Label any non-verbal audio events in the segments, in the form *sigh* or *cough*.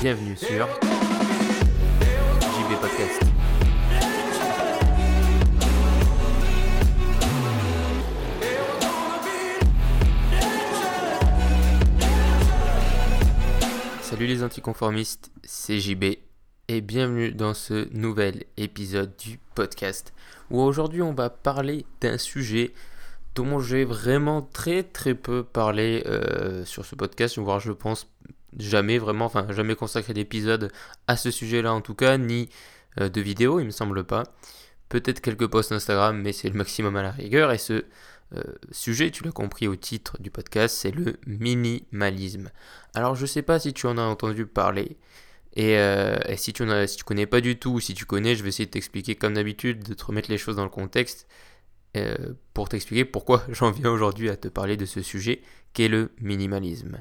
Bienvenue sur JB Podcast. Salut les anticonformistes, c'est JB et bienvenue dans ce nouvel épisode du podcast où aujourd'hui on va parler d'un sujet dont j'ai vraiment très très peu parlé euh, sur ce podcast, voire je pense jamais vraiment, enfin jamais consacré d'épisode à ce sujet-là en tout cas, ni euh, de vidéo, il me semble pas. Peut-être quelques posts Instagram, mais c'est le maximum à la rigueur. Et ce euh, sujet, tu l'as compris au titre du podcast, c'est le minimalisme. Alors je sais pas si tu en as entendu parler. Et, euh, et si, tu tu connais pas du tout, ou si tu connais, je vais essayer de t'expliquer comme d'habitude, de te remettre les choses dans le contexte, euh, pour t'expliquer pourquoi *laughs* j'en viens aujourd'hui à te parler de ce sujet, qu'est le minimalisme.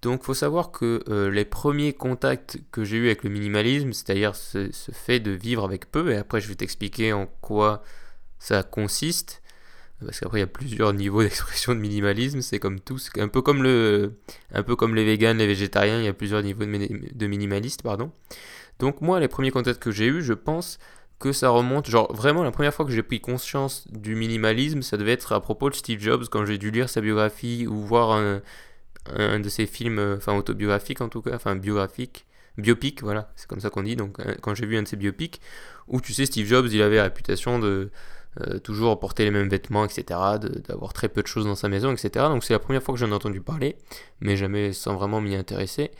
Donc faut savoir que euh, les premiers contacts que j'ai eu avec le minimalisme, c'est-à-dire ce, ce fait de vivre avec peu, et après je vais t'expliquer en quoi ça consiste, parce qu'après il y a plusieurs niveaux *laughs* d'expression de minimalisme, c'est comme tout, c'est un peu comme le, un peu comme les véganes, les végétariens, il y a plusieurs niveaux de, mini- de minimalistes, pardon. Donc moi les premiers contacts que j'ai eu, je pense que ça remonte, genre vraiment la première fois que j'ai pris conscience du minimalisme, ça devait être à propos de Steve Jobs quand j'ai dû lire sa biographie ou voir un, un de ses films, euh, enfin autobiographiques en tout cas, enfin biographique, biopic, voilà, c'est comme ça qu'on dit. Donc euh, quand j'ai vu un de ses biopics, où tu sais Steve Jobs, il avait la réputation de euh, toujours porter les mêmes vêtements, etc., d'avoir très peu de choses dans sa maison, etc. Donc c'est la première fois que j'en ai entendu parler, mais jamais sans vraiment m'y intéresser.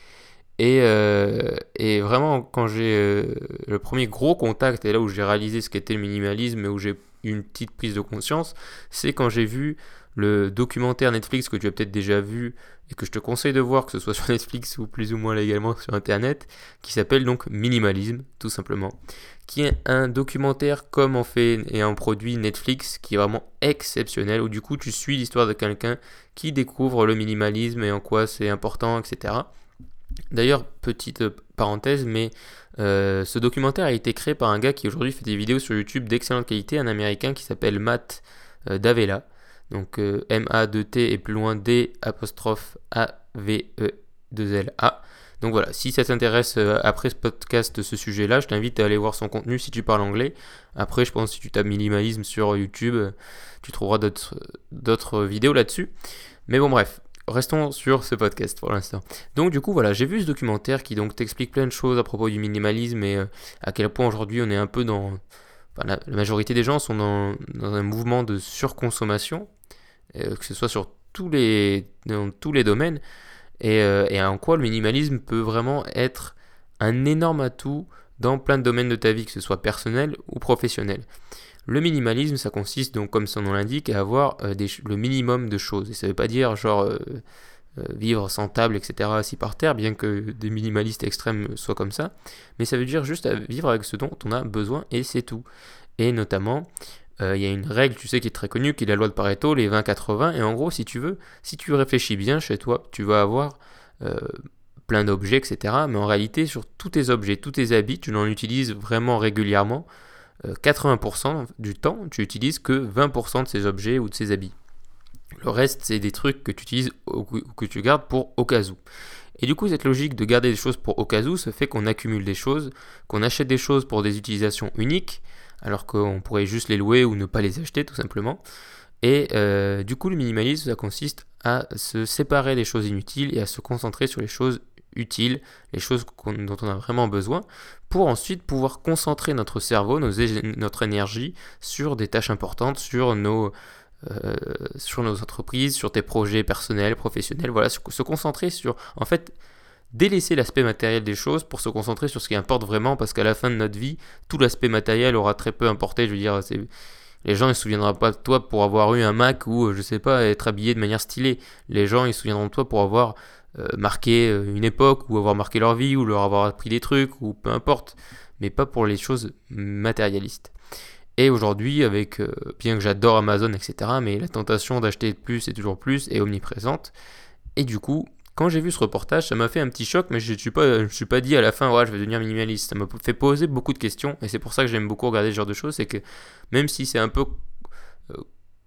Et, euh, vraiment, quand j'ai euh, le premier gros contact, et là où j'ai réalisé ce qu'était le minimalisme, et où j'ai eu une petite prise de conscience, c'est quand j'ai vu le documentaire Netflix que tu as peut-être déjà vu et que je te conseille de voir, que ce soit *laughs* sur Netflix ou plus ou moins légalement sur Internet, qui s'appelle donc Minimalisme, tout simplement, qui est un documentaire comme en fait et en produit Netflix, qui est vraiment exceptionnel, où du coup tu suis l'histoire de quelqu'un qui découvre le minimalisme et en quoi c'est important, etc. D'ailleurs, petite euh, parenthèse, mais euh, ce documentaire a été créé par un gars qui aujourd'hui fait des vidéos sur YouTube d'excellente qualité, un américain qui s'appelle Matt euh. Donc euh, M-A-2-T et plus loin D apostrophe A-V-E-2-L-A. Donc voilà, si ça t'intéresse euh, après ce podcast, ce sujet-là, je t'invite à aller voir son contenu si tu parles anglais. Après, je pense que si tu tapes minimalisme sur YouTube, tu trouveras d'autres d'autres vidéos là-dessus. Mais bon, bref, restons sur ce podcast pour l'instant. Donc du coup, voilà, j'ai vu ce documentaire qui donc t'explique plein de choses à propos du minimalisme et euh, à quel point aujourd'hui on est un peu dans... La, majorité des gens sont dans, un mouvement de surconsommation, euh, que ce soit sur tous les, dans tous les domaines, et, euh, et en quoi le minimalisme peut vraiment être un énorme atout dans plein de domaines de ta vie, que ce soit personnel ou professionnel. Le minimalisme, ça consiste donc, comme son nom l'indique, à avoir euh, le minimum de choses. Et ça veut pas dire genre vivre sans table, etc., assis par terre, bien que des minimalistes extrêmes soient comme ça. Mais ça veut dire juste à vivre avec ce dont on a besoin et c'est tout. Et notamment, euh, il y a une règle, tu sais, qui est très connue, qui est la loi de Pareto, les 20-80. Et en gros, si tu veux, si tu réfléchis bien chez toi, tu vas avoir euh, plein d'objets, etc. Mais en réalité, sur tous tes objets, tous tes habits, tu n'en utilises vraiment régulièrement. euh, 80% du temps, tu utilises que 20% de ces objets ou de ces habits. Le reste, c'est des trucs que tu utilises ou que- tu gardes pour au cas où. Et du coup, cette logique de garder des choses pour au cas où, se fait qu'on accumule des choses, qu'on achète des choses pour des utilisations uniques, alors qu'on pourrait juste les louer ou ne pas les acheter tout simplement. Et euh, du coup, le minimalisme, ça consiste à se séparer des choses inutiles et à se concentrer sur les choses utiles, les choses dont on a vraiment besoin, pour ensuite pouvoir concentrer notre cerveau, notre énergie sur des tâches importantes, sur nos, euh, sur nos entreprises, sur tes projets personnels, professionnels, voilà, se, concentrer sur, en fait, délaisser l'aspect matériel des choses pour se concentrer sur ce qui importe vraiment, parce qu'à la fin de notre vie, tout l'aspect matériel aura très peu importé, je veux dire. Les gens, ils se souviendront pas de toi pour avoir eu un Mac ou, euh, je sais pas, être habillé de manière stylée. Les gens, ils se souviendront de toi pour avoir euh, marqué une époque, ou avoir marqué leur vie, ou leur avoir appris des trucs, ou peu importe. Mais pas pour les choses matérialistes. Et aujourd'hui, avec, euh, bien que j'adore Amazon, etc., mais la tentation d'acheter plus et toujours plus est omniprésente. Et du coup, quand j'ai vu ce reportage, ça m'a fait un petit choc, mais je ne suis, pas, je suis pas dit à la fin, ouais, je vais devenir minimaliste. Ça m'a fait poser beaucoup de questions, et c'est pour ça que j'aime beaucoup regarder ce genre de choses, c'est que même si c'est un peu euh,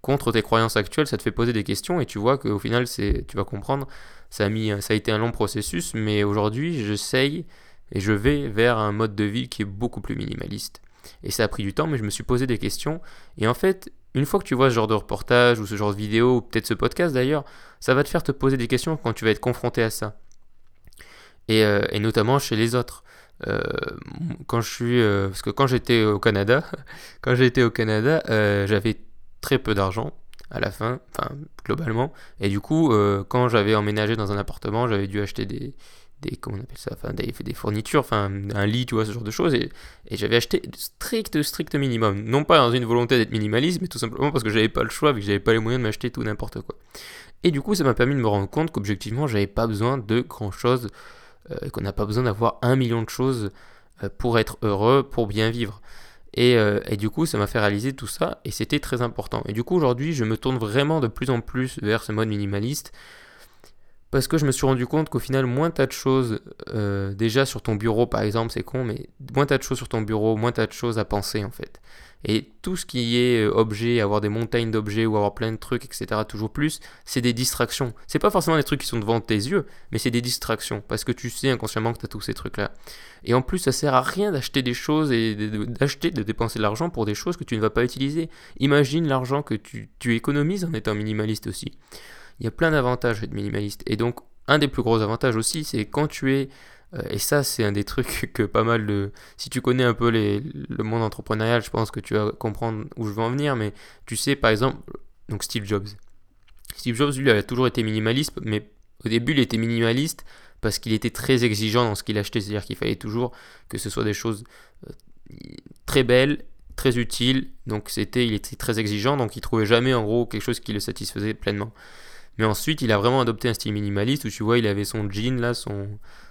contre tes croyances actuelles, ça te fait poser des questions, et tu vois qu'au final, c'est, tu vas comprendre, ça a, mis, ça a été un long processus, mais aujourd'hui, j'essaye et je vais vers un mode de vie qui est beaucoup plus minimaliste. Et ça a pris du temps, mais je me suis posé des questions. Et en fait, une fois que tu vois ce genre de reportage ou ce genre de vidéo, ou peut-être ce podcast d'ailleurs, ça va te faire te poser des questions quand tu vas être confronté à ça. Et, euh, notamment chez les autres. Euh, quand je suis, euh, parce que quand j'étais au Canada, *laughs* quand j'étais au Canada, j'avais très peu d'argent à la fin, enfin globalement. Et du coup, quand j'avais emménagé dans un appartement, j'avais dû acheter des, des comment on appelle ça enfin des, fournitures enfin un lit tu vois ce genre de choses et, et j'avais acheté strict strict minimum. Non pas dans une volonté d'être minimaliste mais tout simplement parce que j'avais pas le choix vu que j'avais pas les moyens de m'acheter tout n'importe quoi. Et du coup ça m'a permis de me rendre compte qu'objectivement j'avais pas besoin de grand chose euh, qu'on n'a pas besoin d'avoir un million de choses euh, pour être heureux pour bien vivre. Et, euh, et, du coup, ça m'a fait réaliser tout ça et c'était très important. Et du coup, aujourd'hui, je me tourne vraiment de plus en plus vers ce mode minimaliste parce que je me suis rendu compte qu'au final, moins t'as de choses, euh, déjà sur ton bureau par exemple, c'est con, mais moins t'as de choses sur ton bureau, moins t'as de choses à penser en fait. Et tout ce qui est euh, objet, avoir des montagnes d'objets ou avoir plein de trucs, etc., toujours plus, c'est des distractions. C'est pas forcément des trucs qui sont devant tes yeux, mais c'est des distractions, parce que tu sais inconsciemment que t'as tous ces trucs-là. Et en plus, ça sert à rien d'acheter des choses et d'acheter, de dépenser de l'argent pour des choses que tu ne vas pas utiliser. Imagine l'argent que tu, tu économises en étant minimaliste aussi il y a plein d'avantages d'être minimaliste. Et donc, un des plus gros avantages aussi, c'est quand tu es euh, et ça, c'est un des trucs *laughs* que pas mal de. Si tu connais un peu les, le monde entrepreneurial, je pense que tu vas comprendre où je veux en venir. Mais tu sais, par exemple, donc Steve Jobs. Steve Jobs, lui, a toujours été minimaliste, mais au début, il était minimaliste parce qu'il était très exigeant dans ce qu'il achetait. C'est-à-dire qu'il fallait toujours que ce soit des choses euh, très belles, très utiles. Donc, c'était, il était très exigeant, donc il trouvait jamais en gros quelque chose qui le satisfaisait pleinement. Mais ensuite, il a vraiment adopté un style minimaliste où tu vois, il avait son jean là, son,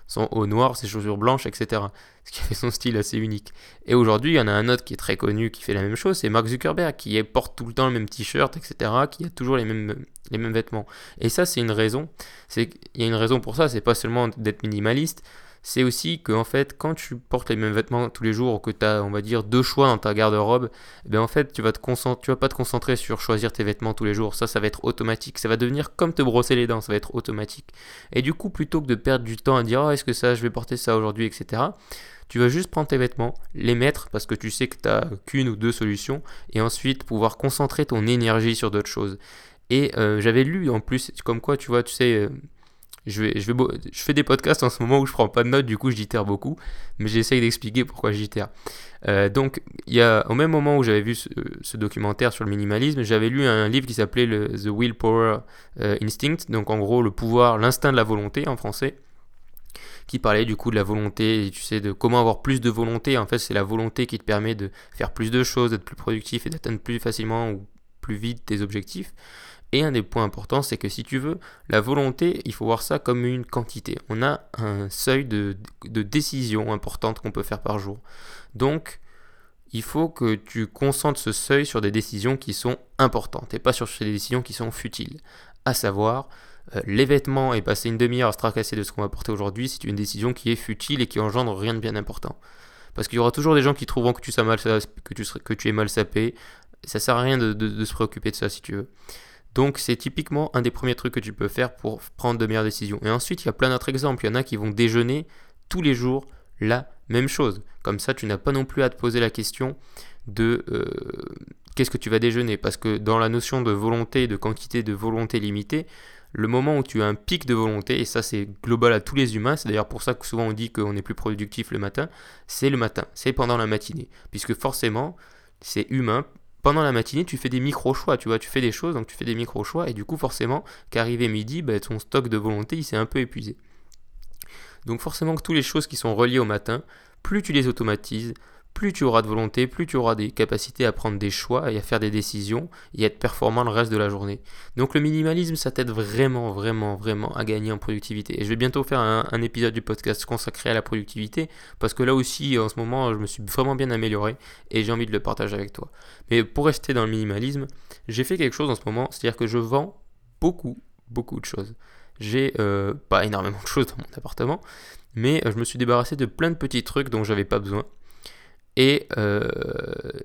son haut noir, ses chaussures blanches, etc. *laughs* Ce qui fait son style assez unique. Et aujourd'hui, il y en a un autre qui est très connu qui fait la même chose, c'est Mark Zuckerberg, qui porte tout le temps le même t-shirt, etc., qui a toujours les mêmes, les mêmes vêtements. Et ça, c'est une raison. Il y a une raison pour ça, c'est pas seulement d'être minimaliste, c'est aussi que en fait, quand tu portes les mêmes vêtements tous les jours ou que tu as, on va dire, deux choix dans ta garde-robe, ben en fait, tu vas te concentrer, tu vas pas te concentrer sur choisir tes vêtements tous les jours. Ça, ça va être automatique. Ça va devenir comme te brosser les dents. Ça va être automatique. Et du coup, plutôt que de perdre du temps à dire, oh, est-ce que ça, je vais porter ça aujourd'hui, etc. Tu vas juste prendre tes vêtements, les mettre parce que tu sais que tu n'as qu'une ou deux solutions, et ensuite pouvoir concentrer ton énergie sur d'autres choses. Et euh, j'avais lu en plus, comme quoi, tu vois, tu sais, euh, je, fais des podcasts en ce moment où je prends pas de notes, du coup je j'itère beaucoup, mais j'essaye d'expliquer pourquoi j'itère. Euh, donc, y a, au même moment où j'avais vu ce, documentaire sur le minimalisme, j'avais lu un livre qui s'appelait The Willpower euh, Instinct, donc en gros le pouvoir, l'instinct de la volonté en français, qui parlait du coup de la volonté, tu sais, de comment avoir plus de volonté. En fait, c'est la volonté qui te permet de faire plus de choses, d'être plus productif et d'atteindre plus facilement plus vite tes objectifs. Et un des points importants, c'est que si tu veux, la volonté, il faut voir ça comme une quantité. On a un seuil de, de décision importante qu'on peut faire par jour. Donc, il faut que tu concentres ce seuil sur des décisions qui sont importantes et pas sur des décisions qui sont futiles. À savoir, euh, les vêtements et passer une demi-heure à se tracasser de ce qu'on va porter aujourd'hui, c'est une décision qui est futile et qui engendre rien de bien important. Parce qu'il y aura toujours des gens qui trouveront que tu, mal, que tu, que tu es mal sapé. Ça sert à rien de se préoccuper de ça si tu veux. Donc c'est typiquement un des premiers trucs que tu peux faire pour prendre de meilleures décisions. Et ensuite, il y a plein d'autres exemples. Il y en a qui vont déjeuner tous les jours la même chose. Comme ça, tu n'as pas non plus à te poser la question de euh, qu'est-ce que tu vas déjeuner? Parce que dans la notion de volonté, de quantité de volonté limitée, le moment où tu as un pic de volonté, et ça c'est global à tous les humains, c'est d'ailleurs pour ça que souvent on dit qu'on est plus productif le matin, c'est le matin, c'est pendant la matinée. Puisque forcément, c'est humain, pendant la matinée, tu fais des micro-choix, tu vois, tu fais des choses, donc tu fais des micro-choix, et du coup, forcément, qu'arrivé midi, bah, ton stock de volonté, il s'est un peu épuisé. Donc forcément que toutes les choses qui sont reliées au matin, plus tu les automatises, plus tu auras de volonté, plus tu auras des capacités à prendre des choix et à faire des décisions et à être performant le reste de la journée. Donc le minimalisme, ça t'aide vraiment, vraiment, vraiment à gagner en productivité. Et je vais bientôt faire un, épisode du podcast consacré à la productivité parce que là aussi, en ce moment, je me suis vraiment bien amélioré et j'ai envie de le partager avec toi. Mais pour rester dans le minimalisme, j'ai fait quelque chose en ce moment, c'est-à-dire que je vends beaucoup, beaucoup de choses. j'ai euh, pas énormément de choses dans mon appartement, mais euh, je me suis débarrassé de plein de petits trucs dont j'avais pas besoin. Et, euh,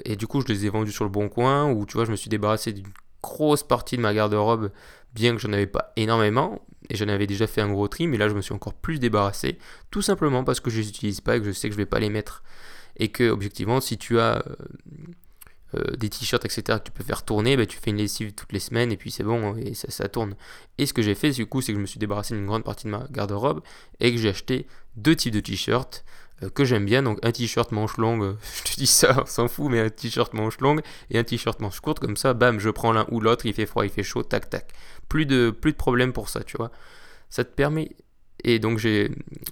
et du coup, je les ai vendus sur le bon coin, ou tu vois, je me suis débarrassé d'une grosse partie de ma garde-robe, bien que j'en avais pas énormément, et j'en avais déjà fait un gros tri, mais là, je me suis encore plus débarrassé, tout simplement parce que je les utilise pas et que je sais que je vais pas les mettre. Et que, objectivement, si tu as euh, euh, des t-shirts, etc., que tu peux faire tourner, bah, tu fais une lessive toutes les semaines et puis c'est bon, et ça, tourne. Et ce que j'ai fait, du coup, c'est que je me suis débarrassé d'une grande partie de ma garde-robe et que j'ai acheté deux types de t-shirts que j'aime bien. Donc un t-shirt manche longue, euh, *laughs* je te dis ça, on s'en fout, mais un t-shirt manche longue et un t-shirt manche courte, comme ça, bam, je prends l'un ou l'autre, il fait froid, il fait chaud, tac, tac. Plus de, plus de problème pour ça, tu vois. Ça te permet. Et donc j'ai.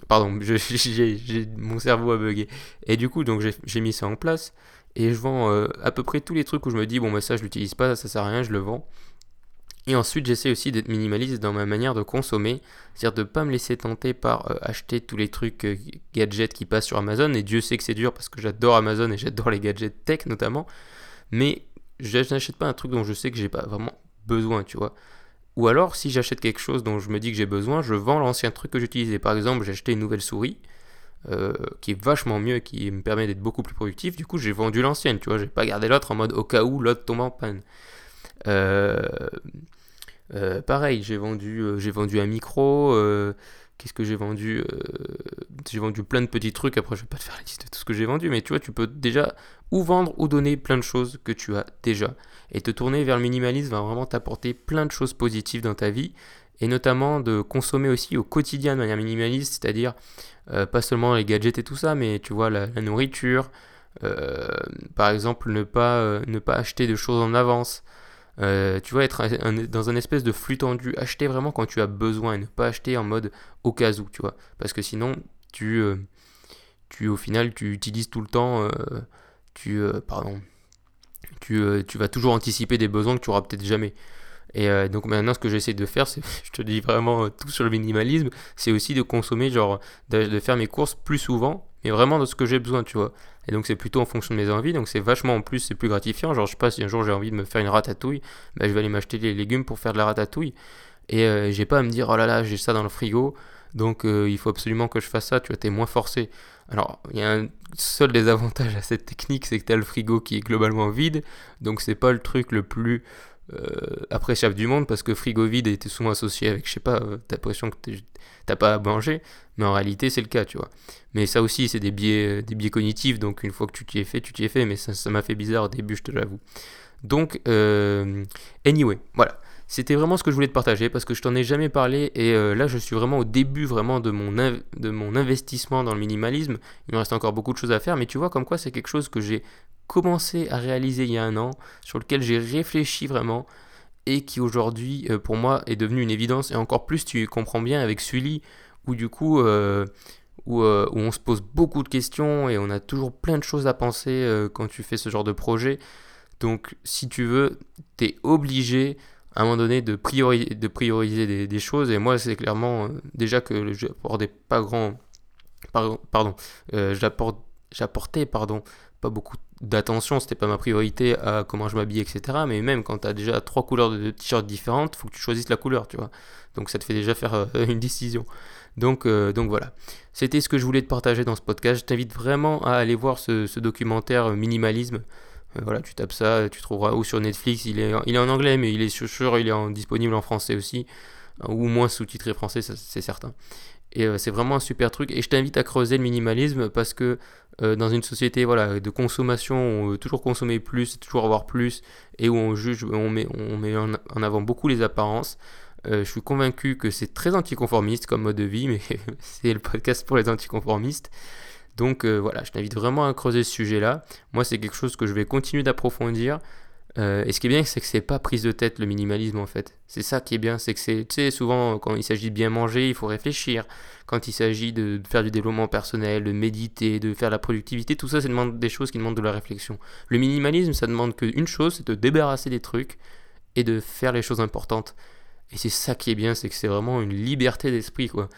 Pardon, *laughs* je- j'ai, j'ai- mon cerveau a bugué. Et du coup, donc j'ai, j'ai mis ça en place. Et je vends euh, à peu près tous les trucs où je me dis, bon, bah ça, je l'utilise pas, ça sert à rien, je le vends. Et ensuite, j'essaie aussi d'être minimaliste dans ma manière de consommer, c'est-à-dire de pas me laisser tenter par euh, acheter tous les trucs euh, gadgets qui passent sur Amazon. Et Dieu sait que c'est dur parce que j'adore Amazon et j'adore les gadgets tech notamment. Mais je n'achète pas un truc dont je sais que j'ai pas vraiment besoin, tu vois. Ou alors, si j'achète quelque chose dont je me dis que j'ai besoin, je vends l'ancien truc que j'utilisais. Par exemple, j'ai acheté une nouvelle souris euh, qui est vachement mieux et qui me permet d'être beaucoup plus productif. Du coup, j'ai vendu l'ancienne, tu vois. J'ai pas gardé l'autre en mode au cas où l'autre tombe en panne. Euh, euh, pareil, j'ai vendu, euh, j'ai vendu un micro. Qu'est-ce que j'ai vendu J'ai vendu plein de petits trucs. Après, je vais pas te faire la liste de tout ce que j'ai vendu, mais tu vois, tu peux déjà ou vendre ou donner plein de choses que tu as déjà. Et te tourner vers le minimalisme va vraiment t'apporter plein de choses positives dans ta vie. Et notamment de consommer aussi au quotidien de manière minimaliste, c'est-à-dire pas seulement les gadgets et tout ça, mais tu vois, la, nourriture. par exemple, ne pas, ne pas acheter de choses en avance. Euh, tu vois, être dans un espèce de flux tendu. Acheter vraiment quand tu as besoin et ne pas acheter en mode au cas où, tu vois. Parce que sinon, tu, euh, tu au final, tu utilises tout le temps. euh, tu, pardon. Tu, tu vas toujours anticiper des besoins que tu auras peut-être jamais. Et donc maintenant, ce que j'essaie de faire, *laughs* c'est, je te dis vraiment tout sur le minimalisme, c'est aussi de consommer, genre, de faire mes courses plus souvent, mais vraiment de ce que j'ai besoin, tu vois. Et donc c'est plutôt en fonction de mes envies, donc c'est vachement en plus, c'est plus gratifiant. Genre, je sais pas si un jour j'ai envie de me faire une ratatouille, bah, je vais aller m'acheter les légumes pour faire de la ratatouille. Et euh, j'ai pas à me dire, oh là là, j'ai ça dans le frigo, donc euh, il faut absolument que je fasse ça, tu vois, t'es moins forcé. Alors, il y a un seul désavantage à cette technique, c'est que t'as le frigo qui est globalement vide, donc c'est pas le truc le plus euh, appréciable du monde, parce que frigo vide était souvent associé avec, je sais pas, euh, t'as l'impression que t'as pas à manger, mais en réalité c'est le cas, tu vois. Mais ça aussi, c'est des biais, des biais cognitifs, donc une fois que tu t'y es fait, tu t'y es fait, mais ça m'a fait bizarre au début, je te l'avoue. Donc, euh, anyway, voilà. C'était vraiment ce que je voulais te partager parce que je t'en ai jamais parlé et euh, là je suis vraiment au début vraiment de mon, de mon investissement dans le minimalisme. Il me reste encore beaucoup de choses à faire mais tu vois comme quoi c'est quelque chose que j'ai commencé à réaliser il y a un an, sur lequel j'ai réfléchi vraiment et qui aujourd'hui euh, pour moi est devenu une évidence et encore plus tu comprends bien avec Sully où du coup euh, où, où on se pose beaucoup de questions et on a toujours plein de choses à penser quand tu fais ce genre de projet. Donc si tu veux, tu es obligé à un moment donné de, priori- de prioriser des, choses. Et moi c'est clairement euh, déjà que j'apportais pas grand par- pardon euh, j'apportais pardon pas beaucoup d'attention. C'était pas ma priorité à comment je m'habille etc mais même quand tu as déjà trois couleurs de t-shirt différentes faut que tu choisisses la couleur tu vois. Donc ça te fait déjà faire euh, une décision. Donc, donc voilà. C'était ce que je voulais te partager dans ce podcast. Je t'invite vraiment à aller voir ce, documentaire minimalisme voilà, tu tapes ça, tu trouveras ou sur Netflix, il est, il est en anglais, mais il est sûr, il est disponible en français aussi, euh, ou moins sous-titré français, ça, c'est certain. Et euh, c'est vraiment un super truc, et je t'invite à creuser le minimalisme parce que euh, dans une société voilà, de consommation, on veut toujours consommer plus, toujours avoir plus, et où on juge, on met, on met en, avant beaucoup les apparences. euh, je suis convaincu que c'est très anticonformiste comme mode de vie, mais *laughs* c'est le podcast pour les anticonformistes. Donc euh, voilà, je t'invite vraiment à creuser ce sujet-là. Moi, c'est quelque chose que je vais continuer d'approfondir. Euh, et ce qui est bien, c'est que c'est pas prise de tête le minimalisme en fait. C'est ça qui est bien, c'est que c'est, souvent quand il s'agit de bien manger, il faut réfléchir. Quand il s'agit de, faire du développement personnel, de méditer, de faire la productivité, tout ça, ça demande des choses qui demandent de la réflexion. Le minimalisme, ça demande qu'une chose, c'est de débarrasser des trucs et de faire les choses importantes. Et c'est ça qui est bien, c'est que c'est vraiment une liberté d'esprit quoi.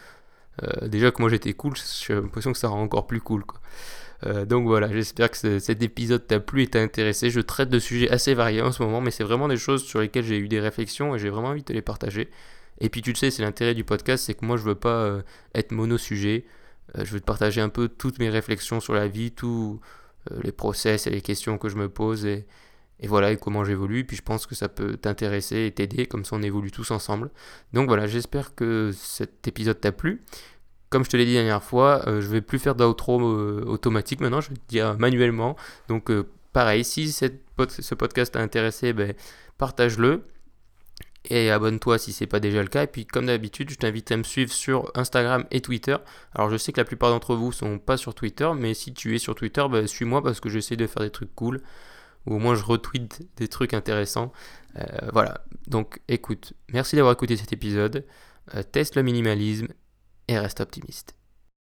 Euh, déjà que moi j'étais cool, j'ai l'impression que ça rend encore plus cool quoi. Euh, donc voilà, j'espère que ce- cet épisode t'a plu et t'a intéressé. Je traite de sujets assez variés en ce moment, mais c'est vraiment des choses sur lesquelles j'ai eu des réflexions et j'ai vraiment envie de te les partager. Et puis tu le sais, c'est l'intérêt du podcast, c'est que moi je veux pas euh, être mono-sujet. Je veux te partager un peu toutes mes réflexions sur la vie, tous les process et les questions que je me pose et, et voilà, et comment j'évolue. Puis je pense que ça peut t'intéresser et t'aider, comme ça on évolue tous ensemble. Donc voilà, j'espère que cet épisode t'a plu. Comme je te l'ai dit la dernière fois, euh, je vais plus faire d'outro euh, automatique maintenant, je vais te dire manuellement. Donc euh, pareil, si ce podcast t'a intéressé, ben, partage-le. Et abonne-toi si c'est pas déjà le cas. Et puis comme d'habitude, je t'invite à me suivre sur Instagram et Twitter. Alors je sais que la plupart d'entre vous sont pas sur Twitter, mais si tu es sur Twitter, ben, suis-moi parce que j'essaie de faire des trucs cool. Ou au moins je retweet des trucs intéressants. Euh, voilà. Donc écoute, merci d'avoir écouté cet épisode. Euh, teste le minimalisme et reste optimiste.